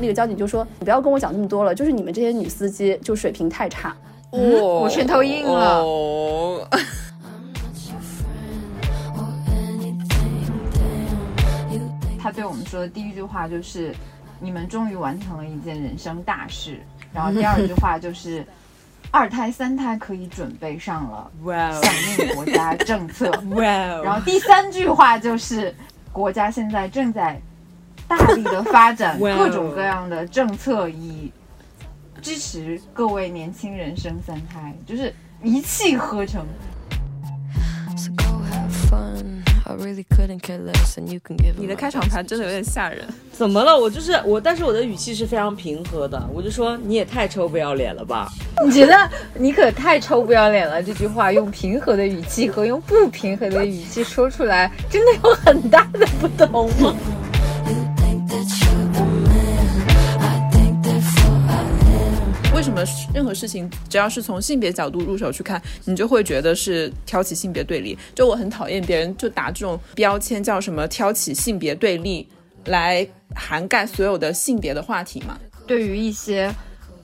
那个交警就说：“你不要跟我讲那么多了，就是你们这些女司机就水平太差。”嗯，我拳头硬了。哦 他对我们说的第一句话就是：“你们终于完成了一件人生大事。”然后第二句话就是：“ 二胎、三胎可以准备上了，哇哦响应国家政策。”哇哦！然后第三句话就是，国家现在正在大力的发展 各种各样的政策，以支持各位年轻人生三胎，就是一气呵成。你 him 的 my 开场白真的有点吓人。怎么了？我就是我，但是我的语气是非常平和的，我就说你也太臭不要脸了吧。你觉得你可太臭不要脸了？这句话用平和的语气和用不平和的语气说出来，真的有很大的不同吗？么任何事情只要是从性别角度入手去看，你就会觉得是挑起性别对立？就我很讨厌别人就打这种标签，叫什么挑起性别对立，来涵盖所有的性别的话题嘛。对于一些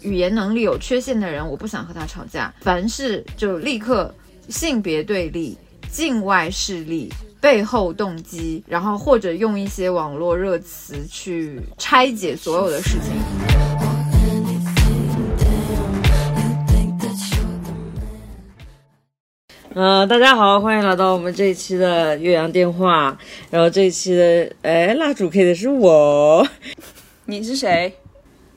语言能力有缺陷的人，我不想和他吵架。凡事就立刻性别对立、境外势力、背后动机，然后或者用一些网络热词去拆解所有的事情。嗯、大家好，欢迎来到我们这一期的岳阳电话。然后这一期的，哎，蜡烛 K 的是我，你是谁？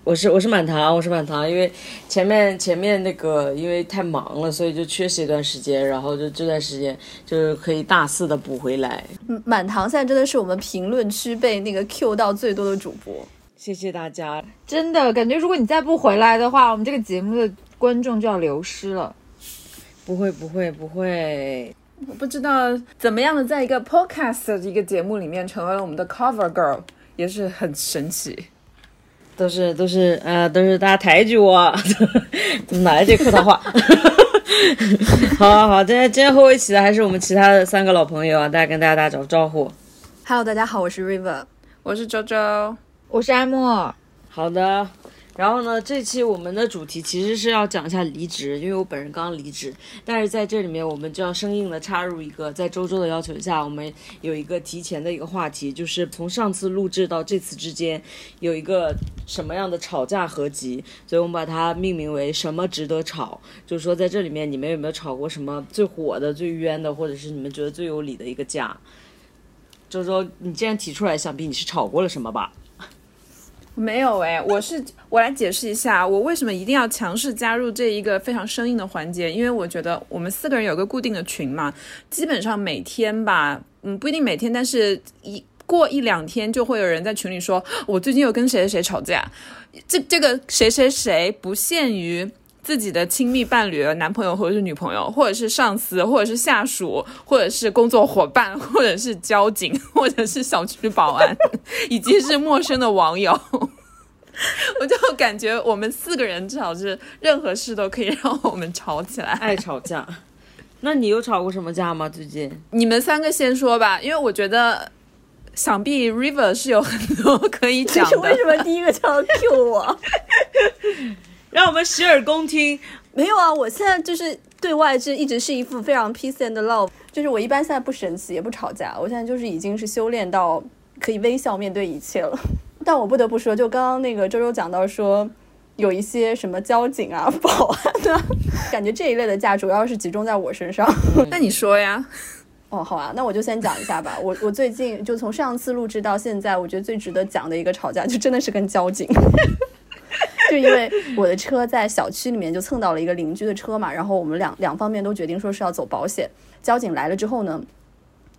我是我是满堂，我是满堂。因为前面前面那个因为太忙了，所以就缺席一段时间，然后就这段时间就是可以大肆的补回来。满堂现在真的是我们评论区被那个 Q 到最多的主播。谢谢大家。真的感觉，如果你再不回来的话，我们这个节目的观众就要流失了。不会不会不会，我不知道怎么样的在一个 podcast 的一个节目里面成为了我们的 cover girl，也是很神奇。都是都是呃都是大家抬举我，怎么哪来这客套话？好好好，今天今天和我一起的还是我们其他的三个老朋友啊，大家跟大家打招招呼。Hello，大家好，我是 River。我是周周，我是艾莫，好的，然后呢，这期我们的主题其实是要讲一下离职，因为我本人刚离职，但是在这里面我们就要生硬的插入一个，在周周的要求下，我们有一个提前的一个话题，就是从上次录制到这次之间有一个什么样的吵架合集，所以我们把它命名为“什么值得吵”，就是说在这里面你们有没有吵过什么最火的、最冤的，或者是你们觉得最有理的一个架？周周，你既然提出来，想必你是吵过了什么吧？没有哎，我是我来解释一下，我为什么一定要强势加入这一个非常生硬的环节，因为我觉得我们四个人有个固定的群嘛，基本上每天吧，嗯，不一定每天，但是一过一两天就会有人在群里说，我最近又跟谁谁谁吵架，这这个谁谁谁不限于。自己的亲密伴侣、男朋友或者是女朋友，或者是上司，或者是下属，或者是工作伙伴，或者是交警，或者是小区保安，以及是陌生的网友。我就感觉我们四个人至少是任何事都可以让我们吵起来。爱吵架。那你有吵过什么架吗？最近？你们三个先说吧，因为我觉得想必 River 是有很多可以讲的。为什么第一个就要 Q 我？让我们洗耳恭听。没有啊，我现在就是对外是一直是一副非常 peace and love，就是我一般现在不生气也不吵架，我现在就是已经是修炼到可以微笑面对一切了。但我不得不说，就刚刚那个周周讲到说。有一些什么交警啊、保安啊，感觉这一类的架主要是集中在我身上。那你说呀？哦，好啊，那我就先讲一下吧。我我最近就从上次录制到现在，我觉得最值得讲的一个吵架，就真的是跟交警。就因为我的车在小区里面就蹭到了一个邻居的车嘛，然后我们两两方面都决定说是要走保险。交警来了之后呢，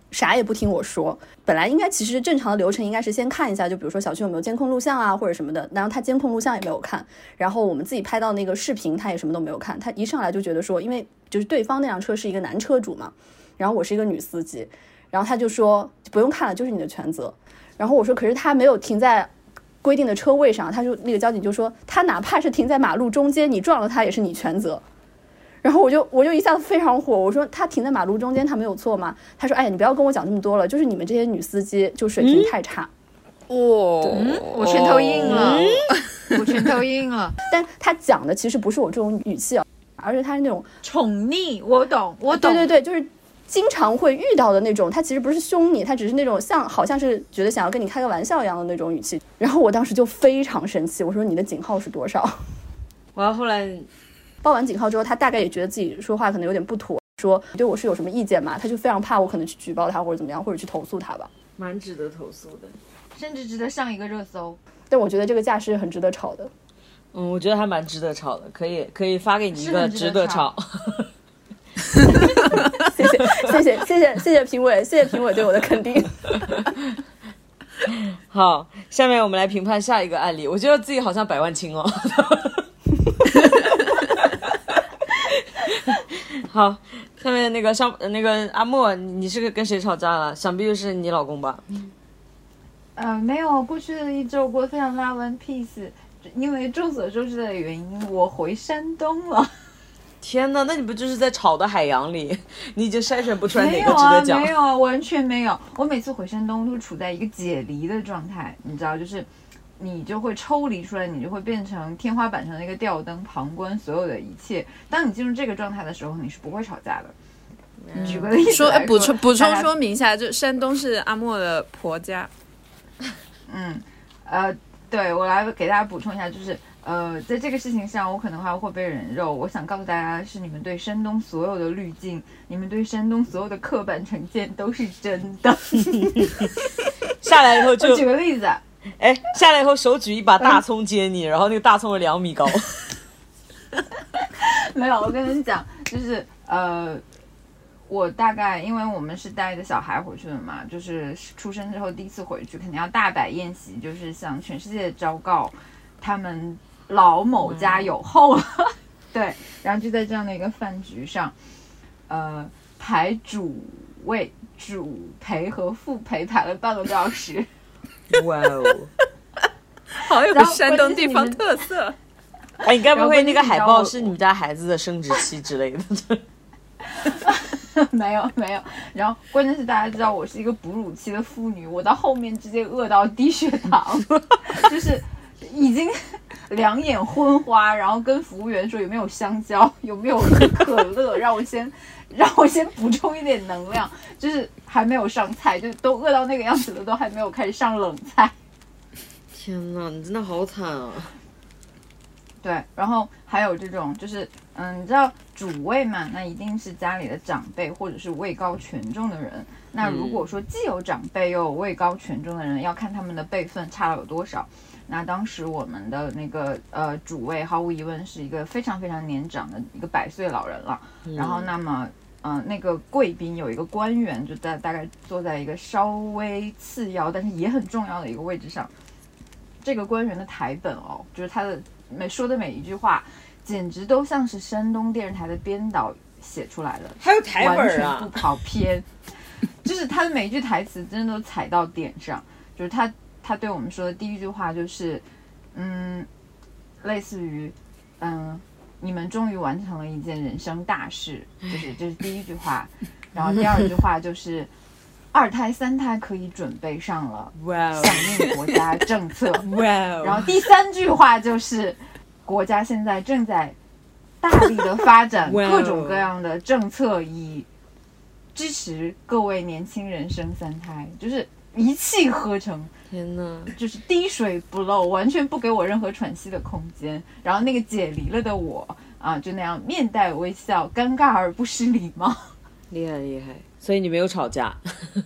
啥也不听我说。本来应该其实正常的流程应该是先看一下，就比如说小区有没有监控录像啊或者什么的。然后他监控录像也没有看，然后我们自己拍到那个视频他也什么都没有看。他一上来就觉得说，因为就是对方那辆车是一个男车主嘛，然后我是一个女司机，然后他就说不用看了，就是你的全责。然后我说可是他没有停在。规定的车位上，他就那个交警就说，他哪怕是停在马路中间，你撞了他也是你全责。然后我就我就一下子非常火，我说他停在马路中间，他没有错吗？他说，哎呀，你不要跟我讲那么多了，就是你们这些女司机就水平太差。哦，我拳头硬了，我拳头硬了。但他讲的其实不是我这种语气啊，而是他是那种宠溺，我懂，我懂。对对对，就是经常会遇到的那种。他其实不是凶你，他只是那种像好像是觉得想要跟你开个玩笑一样的那种语气。然后我当时就非常生气，我说你的警号是多少？完后来报完警号之后，他大概也觉得自己说话可能有点不妥，说你对我是有什么意见嘛？他就非常怕我可能去举报他或者怎么样，或者去投诉他吧。蛮值得投诉的。甚至值得上一个热搜。但我觉得这个架势很值得吵的。嗯，我觉得还蛮值得吵的，可以可以发给你一个值值得吵。谢谢谢谢谢谢评委，谢谢评委对我的肯定。好，下面我们来评判下一个案例。我觉得自己好像百万青哦。好，下面那个上那个阿莫，你是跟谁吵架了？想必又是你老公吧？嗯、没有，过去的一周过得非常 love and peace，因为众所周知的原因，我回山东了。天呐，那你不就是在吵的海洋里？你已经筛选不出来哪个值得讲没？有啊，完全没有。我每次回山东都处在一个解离的状态，你知道，就是你就会抽离出来，你就会变成天花板上的一个吊灯，旁观所有的一切。当你进入这个状态的时候，你是不会吵架的。举个例子说补充补充说明一下，就山东是阿莫的婆家。嗯，呃，对我来给大家补充一下，就是呃，在这个事情上，我可能还会被人肉。我想告诉大家，是你们对山东所有的滤镜，你们对山东所有的刻板成见都是真的。下来以后就举个例子，哎，下来以后手举一把大葱接你，然后那个大葱有两米高。没有，我跟你讲，就是呃，我大概因为我们是带着小孩回去的嘛，就是出生之后第一次回去，肯定要大摆宴席，就是向全世界昭告他们老某家有后了。对，然后就在这样的一个饭局上，呃，排主位、主陪和副陪排了半个多小时。哇哦！好有山东地方特色。哎，你该不会那个海报是你们家孩子的生殖器之类的？没有没有，然后关键是大家知道我是一个哺乳期的妇女，我到后面直接饿到低血糖，就是已经两眼昏花，然后跟服务员说有没有香蕉，有没有可乐，让我先 让我先补充一点能量，就是还没有上菜，就都饿到那个样子了，都还没有开始上冷菜。天呐，你真的好惨啊！对，然后还有这种就是，嗯，你知道主位嘛，那一定是家里的长辈或者是位高权重的人。那如果说既有长辈又有位高权重的人，要看他们的辈分差了有多少。那当时我们的那个呃主位，毫无疑问是一个非常非常年长的一个百岁老人了。然后那么。嗯、那个贵宾有一个官员，就在大概坐在一个稍微次要，但是也很重要的一个位置上。这个官员的台本哦，就是他的每说的每一句话，简直都像是山东电视台的编导写出来的，还有台完本啊全不！跑偏。就是他的每一句台词真的都踩到点上。就是他他对我们说的第一句话就是，嗯，类似于，嗯，你们终于完成了一件人生大事，就是这是第一句话。然后第二句话就是，二胎三胎可以准备上了，响应国家政策。哇哦！然后第三句话就是，国家现在正在大力的发展各种各样的政策，以支持各位年轻人生三胎，就是一气呵成，天呐，就是滴水不漏，完全不给我任何喘息的空间。然后那个解离了的我啊，就那样面带微笑，尴尬而不失礼貌。厉害厉害！所以你没有吵架，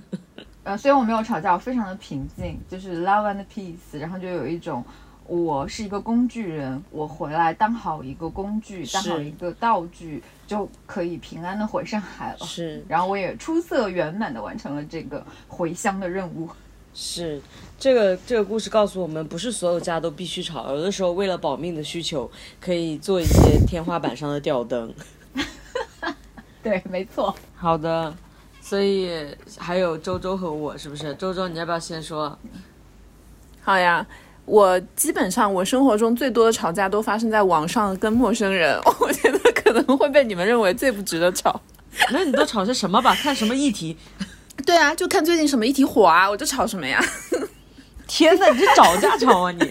呃，虽然我没有吵架，我非常的平静，就是 love and peace，然后就有一种我是一个工具人，我回来当好一个工具，当好一个道具，就可以平安的回上海了。是然后我也出色圆满的完成了这个回乡的任务。是，这个这个故事告诉我们，不是所有家都必须吵，有的时候为了保命的需求，可以做一些天花板上的吊灯。对，没错。好的，所以还有周周和我，是不是？周周，你要不要先说？好呀，我基本上我生活中最多的吵架都发生在网上跟陌生人，我觉得可能会被你们认为最不值得吵。那你都吵些什么吧？看什么议题？对啊，就看最近什么议题火啊，我就吵什么呀。天呐，你是找架吵啊你？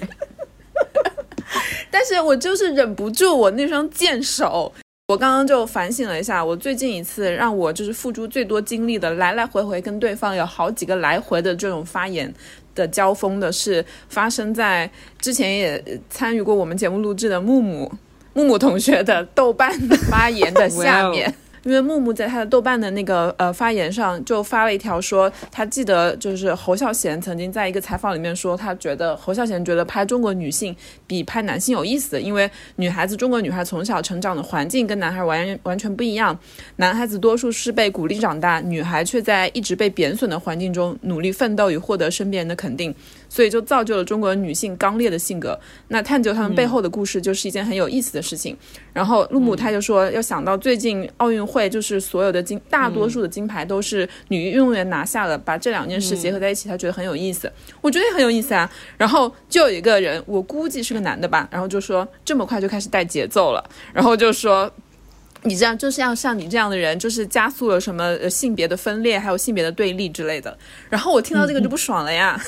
但是我就是忍不住我那双贱手。我刚刚就反省了一下，我最近一次让我就是付出最多精力的，来来回回跟对方有好几个来回的这种发言的交锋的，是发生在之前也参与过我们节目录制的木木木木同学的豆瓣发言的下面。因为木木在他的豆瓣的那个呃发言上就发了一条说，他记得就是侯孝贤曾经在一个采访里面说，他觉得侯孝贤觉得拍中国女性比拍男性有意思，因为女孩子中国女孩从小成长的环境跟男孩完完全不一样，男孩子多数是被鼓励长大，女孩却在一直被贬损的环境中努力奋斗与获得身边人的肯定，所以就造就了中国女性刚烈的性格。那探究他们背后的故事就是一件很有意思的事情。然后陆母她就说，要想到最近奥运会，就是所有的金，大多数的金牌都是女运动员拿下了，把这两件事结合在一起，她觉得很有意思。我觉得也很有意思啊。然后就有一个人，我估计是个男的吧，然后就说这么快就开始带节奏了，然后就说。你这样就是要像你这样的人，就是加速了什么呃性别的分裂，还有性别的对立之类的。然后我听到这个就不爽了呀，嗯，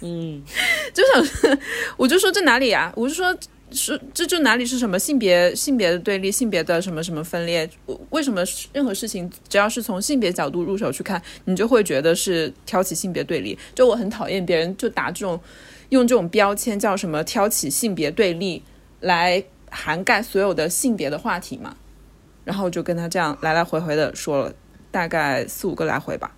就想，我就说这哪里啊？我就说是这就哪里是什么性别性别的对立，性别的什么什么分裂？为什么任何事情只要是从性别角度入手去看，你就会觉得是挑起性别对立？就我很讨厌别人就打这种用这种标签叫什么挑起性别对立来涵盖所有的性别的话题嘛。然后就跟他这样来来回回的说了大概四五个来回吧。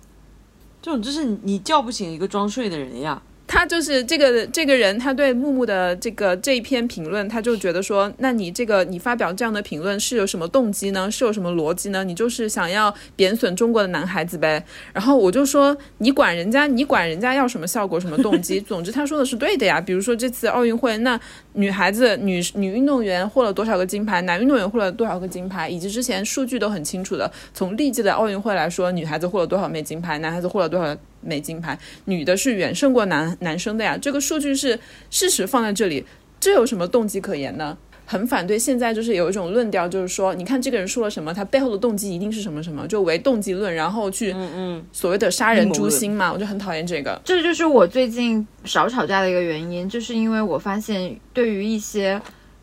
这种就是你叫不醒一个装睡的人呀。他就是这个这个人，他对木木的这个这一篇评论，他就觉得说，那你这个你发表这样的评论是有什么动机呢？是有什么逻辑呢？你就是想要贬损中国的男孩子呗？然后我就说，你管人家，你管人家要什么效果，什么动机？总之他说的是对的呀。比如说这次奥运会，那女孩子女女运动员获了多少个金牌，男运动员获了多少个金牌，以及之前数据都很清楚的。从历届的奥运会来说，女孩子获了多少枚金牌，男孩子获了多少枚金牌，女的是远胜过男男生的呀。这个数据是事实放在这里，这有什么动机可言呢？很反对现在就是有一种论调，就是说，你看这个人说了什么，他背后的动机一定是什么什么，就为动机论，然后去嗯嗯，所谓的杀人诛心嘛，我就很讨厌这个。这就是我最近少吵架的一个原因，就是因为我发现对于一些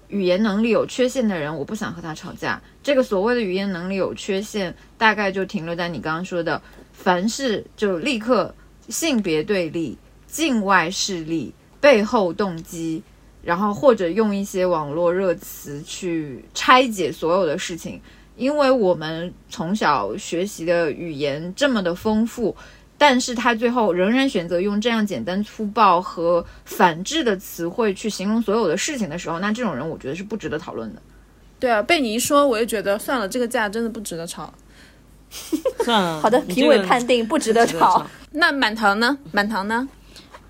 语言能力有缺陷的人，我不想和他吵架。这个所谓的语言能力有缺陷，大概就停留在你刚刚说的，凡是就立刻性别对立、境外势力、背后动机，然后或者用一些网络热词去拆解所有的事情。因为我们从小学习的语言这么的丰富，但是他最后仍然选择用这样简单粗暴和反制的词汇去形容所有的事情的时候，那这种人我觉得是不值得讨论的。对啊，被你一说，我就觉得算了，这个架真的不值得吵。算了。好的，评委判定不值得吵。那满堂呢？满堂呢？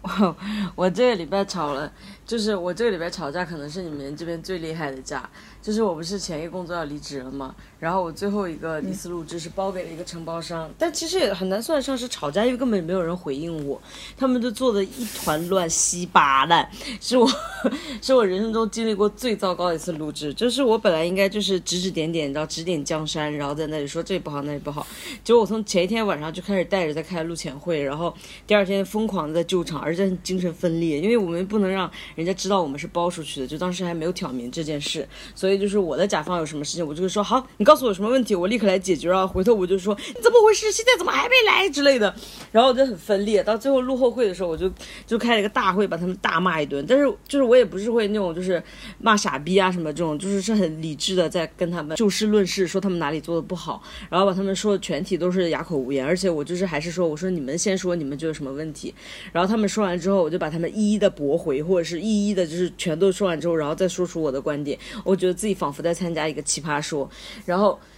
我我这个礼拜吵了，就是我这个礼拜吵架可能是你们这边最厉害的架。就是我不是前一个工作要离职了嘛，然后我最后一个一次录制是包给了一个承包商，但其实也很难算得上是吵架，因为根本没有人回应我，他们就做的一团乱稀巴烂，是我是我人生中经历过最糟糕的一次录制。就是我本来应该就是指指点点，然后指点江山，然后在那里说这里不好那里不好，结果我从前一天晚上就开始带着在开录前会，然后第二天疯狂的在救场，而且精神分裂，因为我们不能让人家知道我们是包出去的，就当时还没有挑明这件事，所以就是我的甲方有什么事情，我就会说好，你告诉我有什么问题，我立刻来解决。然后回头我就说你怎么回事，现在怎么还没来之类的，然后我就很分裂。到最后录后会的时候，我就就开了一个大会，把他们大骂一顿。但是就是我也不是会那种就是骂傻逼啊什么这种，就是是很理智的在跟他们就事论事，说他们哪里做的不好，然后把他们说的全体都是哑口无言。而且我就是还是说，我说你们先说你们觉得有什么问题，然后他们说完之后，我就把他们一一的驳回，或者是一一的就是全都说完之后，然后再说出我的观点。我觉得自仿佛在参加一个奇葩说，然后。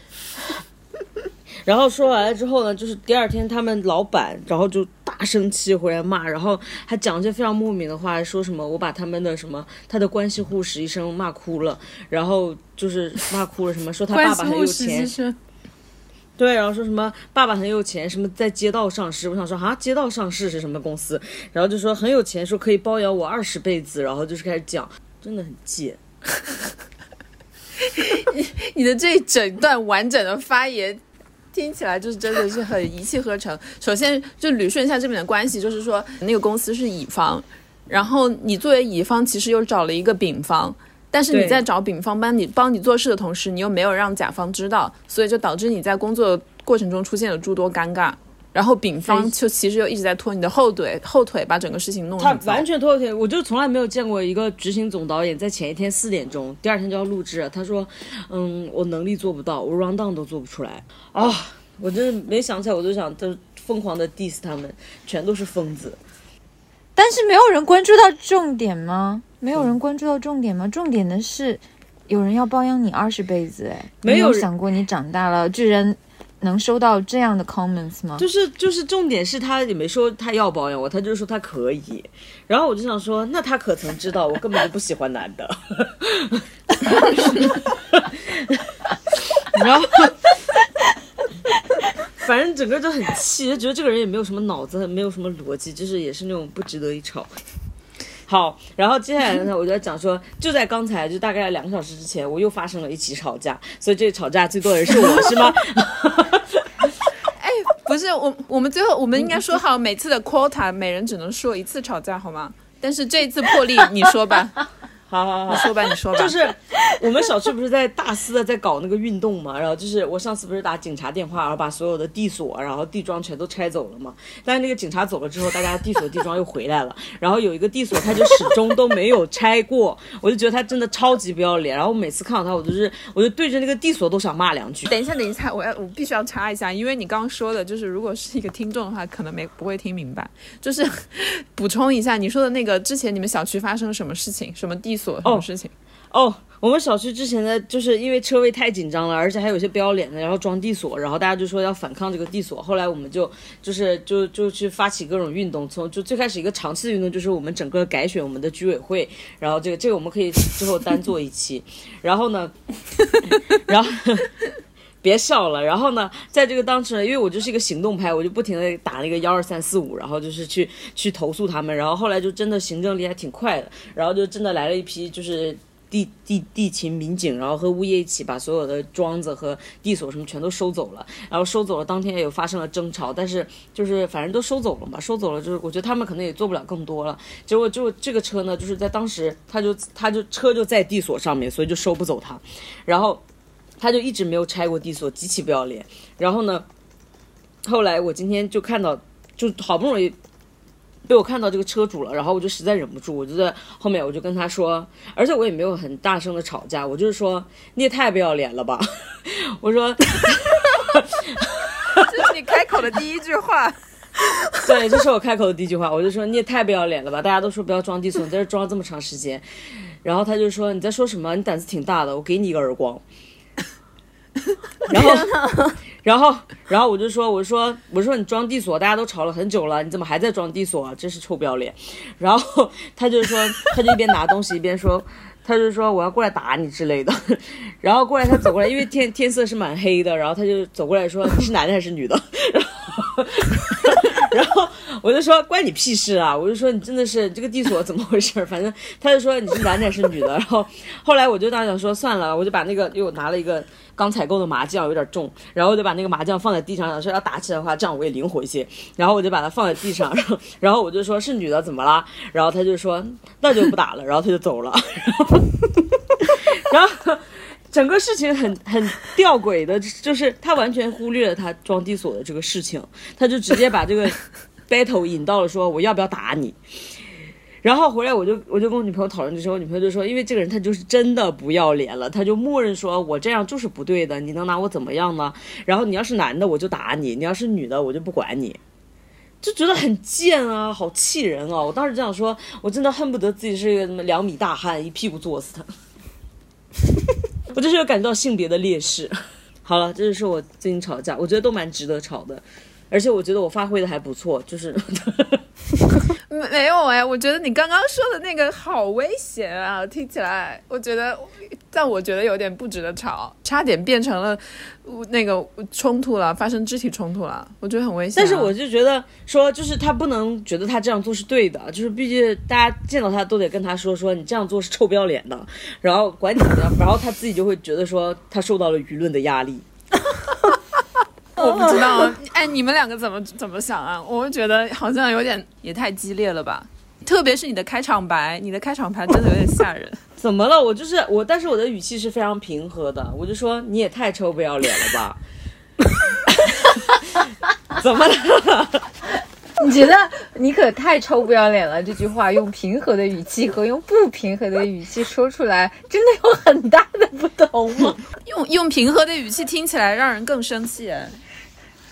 然后说完了之后呢，就是第二天他们老板，然后就大生气回来骂，然后还讲一些非常莫名的话，说什么我把他们的什么他的关系户实习生骂哭了，然后就是骂哭了什么，说他爸爸很有钱，对，然后说什么爸爸很有钱，什么在街道上市，我想说啊，街道上市是什么公司？然后就说很有钱，说可以包养我二十辈子，然后就是开始讲，真的很贱。你 你的这一整段完整的发言，听起来就是真的是很一气呵成。首先就捋顺一下这边的关系，就是说那个公司是乙方，然后你作为乙方其实又找了一个丙方，但是你在找丙方帮你帮你做事的同时，你又没有让甲方知道，所以就导致你在工作过程中出现了诸多尴尬。然后丙方就其实又一直在拖你的后腿，后腿把整个事情弄得他完全拖后腿，我就从来没有见过一个执行总导演在前一天四点钟，第二天就要录制。他说：“嗯，我能力做不到，我 round down 都做不出来啊！”我真的没想起来，我就想，就疯狂的 diss 他们，全都是疯子。但是没有人关注到重点吗？没有人关注到重点吗？重点的是，有人要包养你二十辈子，哎，没有想过你长大了居然能收到这样的 comments 吗？就是就是重点是他也没说他要保养我，他就说他可以。然后我就想说，那他可曾知道我根本就不喜欢男的。然后，反正整个就很气，就觉得这个人也没有什么脑子，没有什么逻辑，就是也是那种不值得一吵。好，然后接下来呢，我就要讲说，就在刚才，就大概两个小时之前，我又发生了一起吵架，所以这个吵架最多的人是我，是吗？哎不是我，我们最后我们应该说好每次的 quota 每人只能说一次吵架，好吗？但是这一次破例，你说吧，好好好你，说吧，你说吧。就是我们小区不是在大肆的在搞那个运动嘛，然后就是我上次不是打警察电话，然后把所有的地锁，然后地桩全都拆走了嘛。但是那个警察走了之后，大家地锁地桩又回来了，然后有一个地锁他就始终都没有拆过，我就觉得他真的超级不要脸。然后每次看到他，我就是我就对着那个地锁都想骂两句。等一下，等一下，我要我必须要插一下，因为你刚刚说的，就是如果是一个听众的话，可能没不会听明白。就是补充一下，你说的那个之前你们小区发生了什么事情，什么地锁什么事情？哦，我们小区之前的就是因为车位太紧张了，而且还有一些不要脸的，然后装地锁，然后大家就说要反抗这个地锁。后来我们就就是就就去发起各种运动，从就最开始一个长期的运动就是我们整个改选我们的居委会，然后这个这个我们可以之后单做一期。然后呢，然后。别笑了，然后呢，在这个当时，因为我就是一个行动派，我就不停的打那个幺二三四五，然后就是去去投诉他们，然后后来就真的行政力还挺快的，然后就真的来了一批就是地地地勤民警，然后和物业一起把所有的桩子和地锁什么全都收走了，然后收走了当天也有发生了争吵，但是就是反正都收走了嘛，收走了就是我觉得他们可能也做不了更多了，结果就这个车呢，就是在当时他就他就车就在地锁上面，所以就收不走它，然后。他就一直没有拆过地锁，极其不要脸。然后呢，后来我今天就看到，就好不容易被我看到这个车主了，然后我就实在忍不住，我就在后面我就跟他说，而且我也没有很大声的吵架，我就是说你也太不要脸了吧，我说 这是你开口的第一句话。对，这是我开口的第一句话，我就说你也太不要脸了吧，大家都说不要装地锁，你在这装了这么长时间，然后他就说你在说什么？你胆子挺大的，我给你一个耳光。然后，然后，然后我就说，我说，我说你装地锁，大家都吵了很久了，你怎么还在装地锁啊？真是臭不要脸。然后他就说，他就一边拿东西一边说，他就说我要过来打你之类的。然后过来他走过来，因为天天色是蛮黑的，然后他就走过来说你是男的还是女的？然后，然后我就说关你屁事啊！我就说你真的是这个地锁怎么回事？反正他就说你是男的还是女的？然后后来我就当时想说算了，我就把那个又拿了一个刚采购的麻将，有点重，然后我就把那个麻将放在地上，想说要打起来的话，这样我也灵活一些。然后我就把它放在地上，然后然后我就说是女的怎么啦？然后他就说那就不打了，然后他就走了。然后然后 整个事情很 很吊诡的，就是他完全忽略了他装地锁的这个事情，他就直接把这个 battle 引到了说我要不要打你。然后回来我就我就跟我女朋友讨论的时候，我女朋友就说，因为这个人他就是真的不要脸了，他就默认说我这样就是不对的，你能拿我怎么样呢？然后你要是男的我就打你，你要是女的我就不管你。就觉得很贱啊，好气人啊！我当时就想说，我真的恨不得自己是一个什么两米大汉，一屁股坐死他。我就是有感觉到性别的劣势。好了，这就是我最近吵架，我觉得都蛮值得吵的，而且我觉得我发挥的还不错，就是 没没有哎，我觉得你刚刚说的那个好危险啊，听起来我觉得，但我觉得有点不值得吵，差点变成了呃那个冲突了，发生肢体冲突了，我觉得很危险啊、但是我就觉得说，就是他不能觉得他这样做是对的，就是毕竟大家见到他都得跟他说说你这样做是臭不要脸的，然后管你的，然后他自己就会觉得说他受到了舆论的压力。我不知道，哎，你们两个怎么怎么想啊？我觉得好像有点也太激烈了吧，特别是你的开场白，你的开场白真的有点吓人。怎么了？我就是我，但是我的语气是非常平和的，我就说你也太臭不要脸了吧？怎么了？你觉得你可太臭不要脸了？这句话用平和的语气和用不平和的语气说出来，真的有很大的不同吗？用用平和的语气听起来让人更生气。哎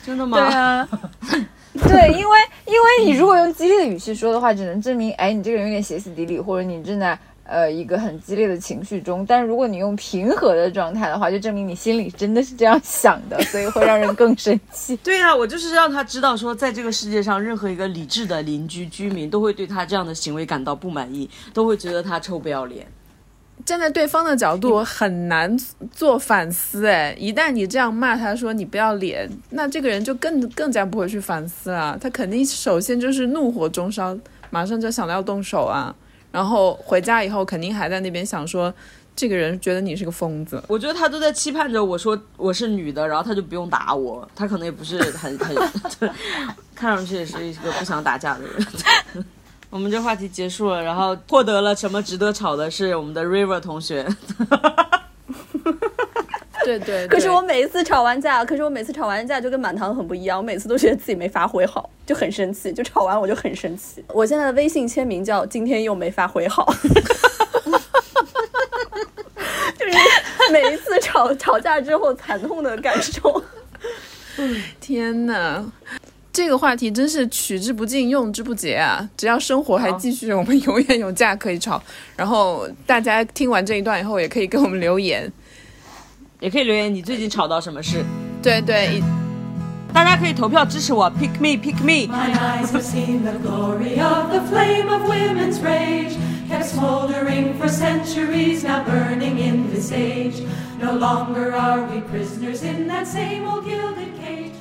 真的吗？对啊，对，因为因为你如果用激烈的语气说的话，只能证明哎你这个人有点歇斯底里，或者你正在呃一个很激烈的情绪中。但如果你用平和的状态的话，就证明你心里真的是这样想的，所以会让人更生气。对啊，我就是让他知道说，在这个世界上，任何一个理智的邻居居民都会对他这样的行为感到不满意，都会觉得他臭不要脸。站在对方的角度 很难做反思。哎，一旦你这样骂他说你不要脸，那这个人就更更加不会去反思了。他肯定首先就是怒火中烧，马上就想到要动手啊。然后回家以后肯定还在那边想说，这个人觉得你是个疯子。我觉得他都在期盼着我说我是女的，然后他就不用打我。他可能也不是很很，看上去也是一个不想打架的人。我们这话题结束了，然后获得了什么值得吵的是我们的 River 同学。对对可是我每一次吵完架，可是我每次吵完架就跟满堂很不一样，我每次都觉得自己没发挥好，就很生气，就吵完我就很生气。我现在的微信签名叫“今天又没发挥好”，就是每一次吵 吵架之后惨痛的感受。天呐，这个话题真是取之不尽，用之不竭啊！只要生活还继续，我们永远有架可以吵。然后大家听完这一段以后，也可以给我们留言。也可以留言你最近吵到什么事，对对，大家可以投票支持我，pick me，pick me。My eyes have seen the glory of the flame of women's rage, kept smoldering for centuries, now burning in this age. No longer are we prisoners in that same old gilded cage.